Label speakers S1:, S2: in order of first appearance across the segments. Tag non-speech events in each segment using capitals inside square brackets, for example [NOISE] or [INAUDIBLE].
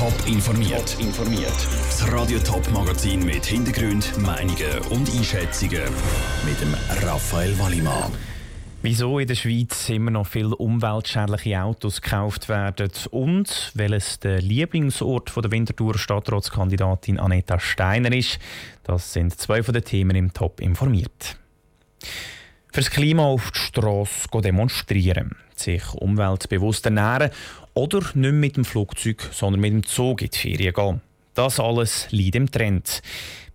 S1: Top informiert. informiert. Das Radio Top Magazin mit Hintergrund, Meinungen und Einschätzungen mit dem Raphael Wallimann.
S2: Wieso in der Schweiz immer noch viele umweltschädliche Autos gekauft werden und welches der Lieblingsort von der Winterthur Stadtratskandidatin Aneta Steiner ist, das sind zwei von den Themen im Top informiert. Fürs Klima auf die Straße demonstrieren, sich umweltbewusst ernähren oder nicht mit dem Flugzeug, sondern mit dem Zug in die Ferien gehen. Das alles liegt im Trend.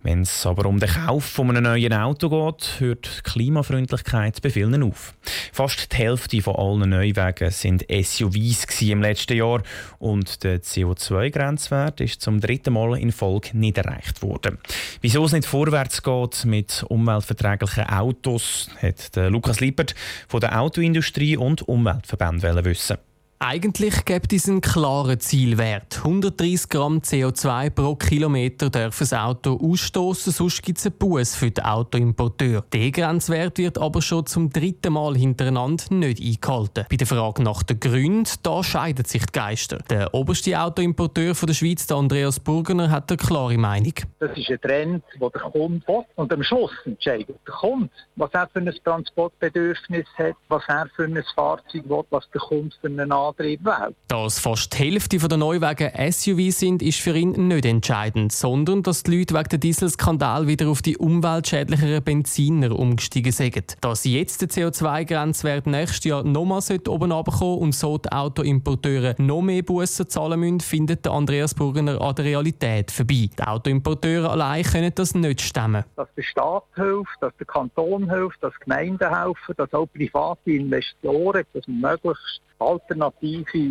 S2: Wenn es aber um den Kauf von einem neuen Auto geht, hört Klimafreundlichkeit bei vielen auf. Fast die Hälfte von allen Neuwagen sind SUVs im letzten Jahr und der CO2-Grenzwert ist zum dritten Mal in Folge nicht erreicht worden. Wieso es nicht vorwärts geht mit umweltverträglichen Autos, hat Lukas Lippert von der Autoindustrie und Umweltverband wissen.
S3: Eigentlich gibt es einen klaren Zielwert. 130 Gramm CO2 pro Kilometer darf das Auto ausstoßen, sonst gibt es einen Buß für den Autoimporteur. Der Grenzwert wird aber schon zum dritten Mal hintereinander nicht eingehalten. Bei der Frage nach den Gründen, da scheiden sich die Geister. Der oberste Autoimporteur der Schweiz, Andreas Burgener, hat eine klare Meinung.
S4: Das ist ein Trend, den der Kunde will. Und am Schluss entscheidet der Kunde, was er für ein Transportbedürfnis hat, was er für ein Fahrzeug will, was der Kunde für einen Antrieb wählt.
S3: Dass fast die Hälfte der Neuwagen SUV sind, ist für ihn nicht entscheidend, sondern dass die Leute wegen dem Dieselskandal wieder auf die umweltschädlicheren Benziner umgestiegen sind. Dass jetzt der CO2-Grenzwert nächstes Jahr nochmal oben runterkommen und so die Autoimporteure noch mehr Bussen zahlen müssen, findet Andreas Burgener an der Realität vorbei. Die Autoimporteure allein können das nicht stemmen.
S4: Dass der Staat hilft, dass der Kanton hilft, dass Gemeinden helfen, dass auch private Investoren, dass möglichst alternative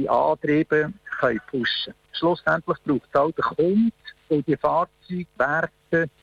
S4: Antriebe können pushen können. Schlussendlich braucht es auch der Kunde, und die Fahrzeuge werden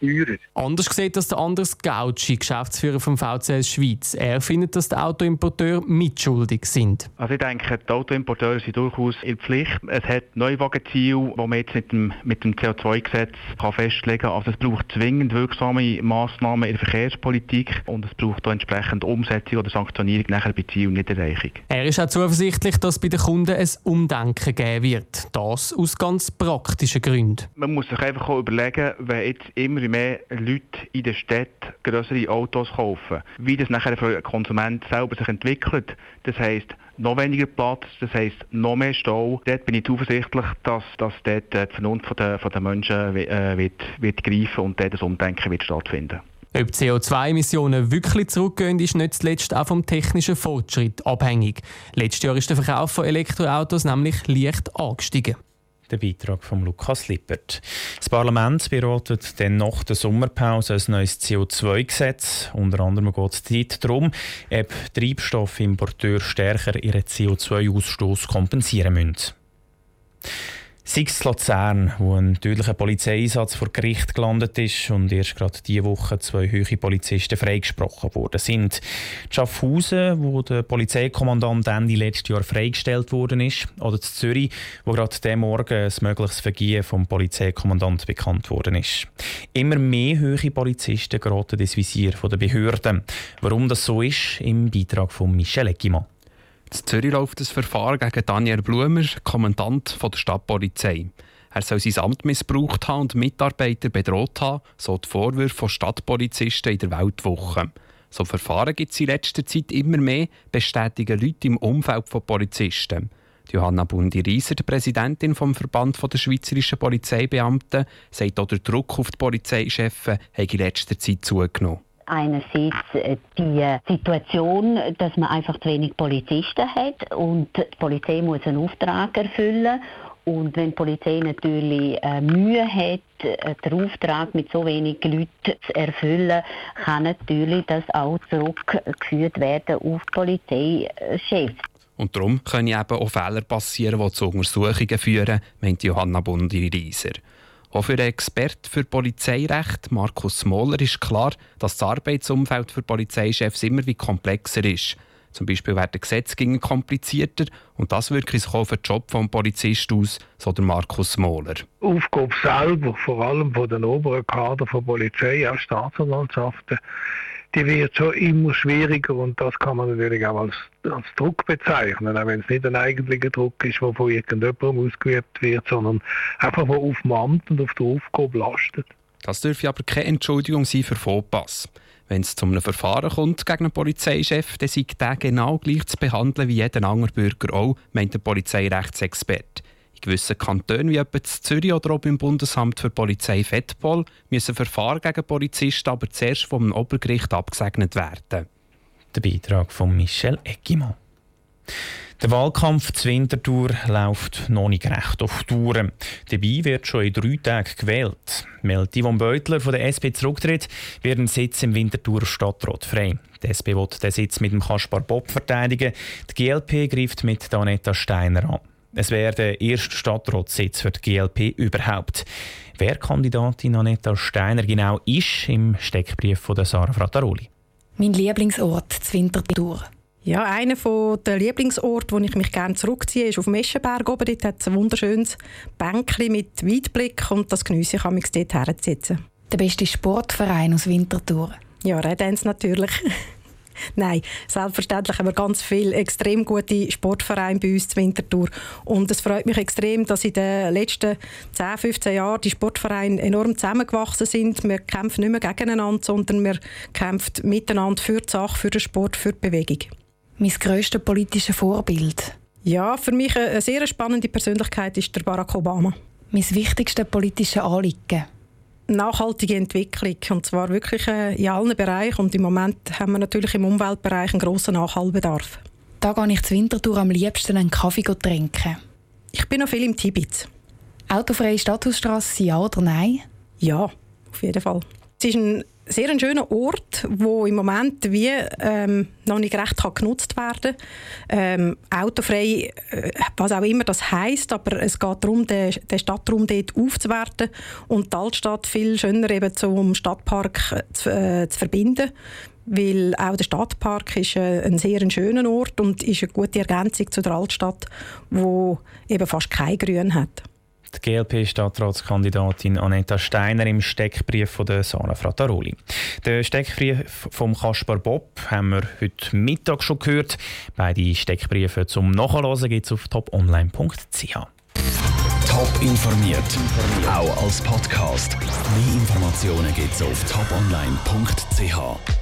S4: teurer.
S3: Anders sieht das der Anders Gauci, Geschäftsführer vom VCS Schweiz. Er findet, dass die Autoimporteure mitschuldig sind.
S5: Also ich denke, die Autoimporteure sind durchaus in Pflicht. Es hat Neuwagenziele, die man jetzt mit dem, mit dem CO2-Gesetz festlegen kann. Also es braucht zwingend wirksame Massnahmen in der Verkehrspolitik und es braucht auch entsprechend Umsetzung oder Sanktionierung nachher bei Zielniederreichung.
S3: Er ist auch zuversichtlich, dass bei den Kunden ein Umdenken geben wird. Das aus ganz praktischen Gründen.
S5: Man muss sich einfach auch überlegen, wenn jetzt immer mehr Leute in der Stadt größere Autos kaufen, wie das nachher für den Konsument selber sich entwickelt. Das heisst, noch weniger Platz, das heisst noch mehr Stau. Dort bin ich zuversichtlich, dass, dass dort die Vernunft der, der Menschen äh, wird, wird greifen und dort das Umdenken wird stattfinden.
S3: Ob CO2-Emissionen wirklich zurückgehen, ist nicht zuletzt auch vom technischen Fortschritt abhängig. Letztes Jahr ist der Verkauf von Elektroautos nämlich leicht angestiegen
S2: der Beitrag von Lukas Lippert. Das Parlament beratet dann nach der Sommerpause ein neues CO2-Gesetz. Unter anderem geht es darum, ob Treibstoffimporteure stärker ihren CO2-Ausstoß kompensieren müssen. Sei Luzern, wo ein tödlicher Polizeieinsatz vor Gericht gelandet ist und erst gerade diese Woche zwei höhere Polizisten freigesprochen worden sind. Schaffhausen, wo der Polizeikommandant Ende letztes Jahr freigestellt worden ist, oder zu Zürich, wo gerade diesen Morgen ein mögliches Vergehen vom Polizeikommandant bekannt worden ist. Immer mehr höhere Polizisten geraten ins Visier der Behörden. Warum das so ist, im Beitrag von Michel Eckimann.
S6: In Zürich läuft das Verfahren gegen Daniel Blumer, Kommandant der Stadtpolizei. Er soll sein Amt missbraucht haben und Mitarbeiter bedroht haben, so die Vorwürfe von Stadtpolizisten in der Weltwoche. So Verfahren gibt es in letzter Zeit immer mehr, bestätigen Leute im Umfeld von Polizisten. Johanna Bundi-Rieser, die Präsidentin vom Verband der schweizerischen Polizeibeamten, sagt auch, der Druck auf die Polizeichefs habe in letzter Zeit zugenommen
S7: einerseits äh, die Situation, dass man einfach zu wenig Polizisten hat und die Polizei muss einen Auftrag erfüllen und wenn die Polizei natürlich äh, Mühe hat, äh, den Auftrag mit so wenig Leuten zu erfüllen, kann natürlich das auch zurückgeführt werden auf die Polizeichefs.
S6: Und darum können eben auch Fehler passieren, die zu Untersuchungen führen, meint Johanna Bundi-Rieser. Auch für den Experten für Polizeirecht, Markus Smoller, ist klar, dass das Arbeitsumfeld für Polizeichefs immer wie komplexer ist. Zum Beispiel werden Gesetze komplizierter und das wirkt sich auf den Job des Polizisten aus, so der Markus Mohler.
S8: Aufgabe selber, vor allem von den oberen Kader von Polizei, auch Staatsanwaltschaften, die wird schon immer schwieriger und das kann man natürlich auch als, als Druck bezeichnen, auch wenn es nicht ein eigentlicher Druck ist, der von irgendjemandem ausgeübt wird, sondern einfach, der auf dem Amt und auf der Aufgabe lastet.
S6: Das dürfte aber keine Entschuldigung sein für Vorpass. Wenn es zu einem Verfahren kommt gegen einen Polizeichef, dann sei der genau gleich zu behandeln wie jeden anderen Bürger auch, meint der Polizeirechtsexperte. Gewissen Kantonen wie etwa in Zürich oder auch beim Bundesamt für Polizei Fettpol müssen Verfahren gegen Polizisten aber zuerst vom Obergericht abgesegnet werden.
S2: Der Beitrag von Michel Eggimann. Der Wahlkampf zur Winterthur läuft noch nicht recht auf Touren. Dabei wird schon in drei Tagen gewählt. Meldet Yvonne Beutler von der SP zurücktritt, wird ein Sitz im Winterthur Stadtrat frei. Die SP will den Sitz mit dem Kaspar Bob verteidigen. Die GLP greift mit Anetta Steiner an. Es wäre der erste Stadtratssitz für die GLP überhaupt. Wer Kandidatin Anetta Steiner genau ist, im Steckbrief von Sarah Frattaroli.
S9: Mein Lieblingsort, zur Winterthur.
S10: Ja, einer der Lieblingsorte, wo ich mich gerne zurückziehe, ist auf dem Eschenberg oben. Dort hat es ein wunderschönes Bänkchen mit Weitblick und das geniesse ich, mich dort herzusitzen.
S9: Der beste Sportverein aus Winterthur?
S10: Ja, Red Dance natürlich. [LAUGHS] [LAUGHS] Nein, selbstverständlich haben wir ganz viele extrem gute Sportvereine bei uns in Winterthur. Und es freut mich extrem, dass in den letzten 10, 15 Jahren die Sportvereine enorm zusammengewachsen sind. Wir kämpfen nicht mehr gegeneinander, sondern wir kämpfen miteinander für die Sache, für den Sport, für die Bewegung
S9: mein grösstes politisches Vorbild?
S10: Ja, für mich eine sehr spannende Persönlichkeit ist der Barack Obama.
S9: Mein wichtigstes politisches Anliegen?
S10: Nachhaltige Entwicklung und zwar wirklich äh, in allen Bereichen und im Moment haben wir natürlich im Umweltbereich einen grossen Nachholbedarf.
S9: Da gehe ich zur Wintertour am liebsten einen Kaffee trinken.
S10: Ich bin noch viel im Tibet.
S9: Autofreie Stadthausstrasse, ja oder nein?
S10: Ja, auf jeden Fall. Es ist ein sehr ein schöner Ort, wo im Moment wie ähm, noch nicht recht kann genutzt werden ähm, Autofrei, äh, was auch immer das heißt, aber es geht darum, den, den Stadtraum dort aufzuwerten und die Altstadt viel schöner eben zum Stadtpark zu, äh, zu verbinden weil auch der Stadtpark ist äh, ein sehr schöner Ort und ist eine gute Ergänzung zu der Altstadt, wo eben fast kein Grün hat.
S2: Die GLP-Stadtratskandidatin Aneta Steiner im Steckbrief von der Sarah Frattaroli. Den Steckbrief vom Kaspar Bob haben wir heute Mittag schon gehört. Beide Steckbriefe zum Nachlesen gibt es auf toponline.ch.
S1: Top informiert, auch als Podcast. Mehr Informationen gibt es auf toponline.ch.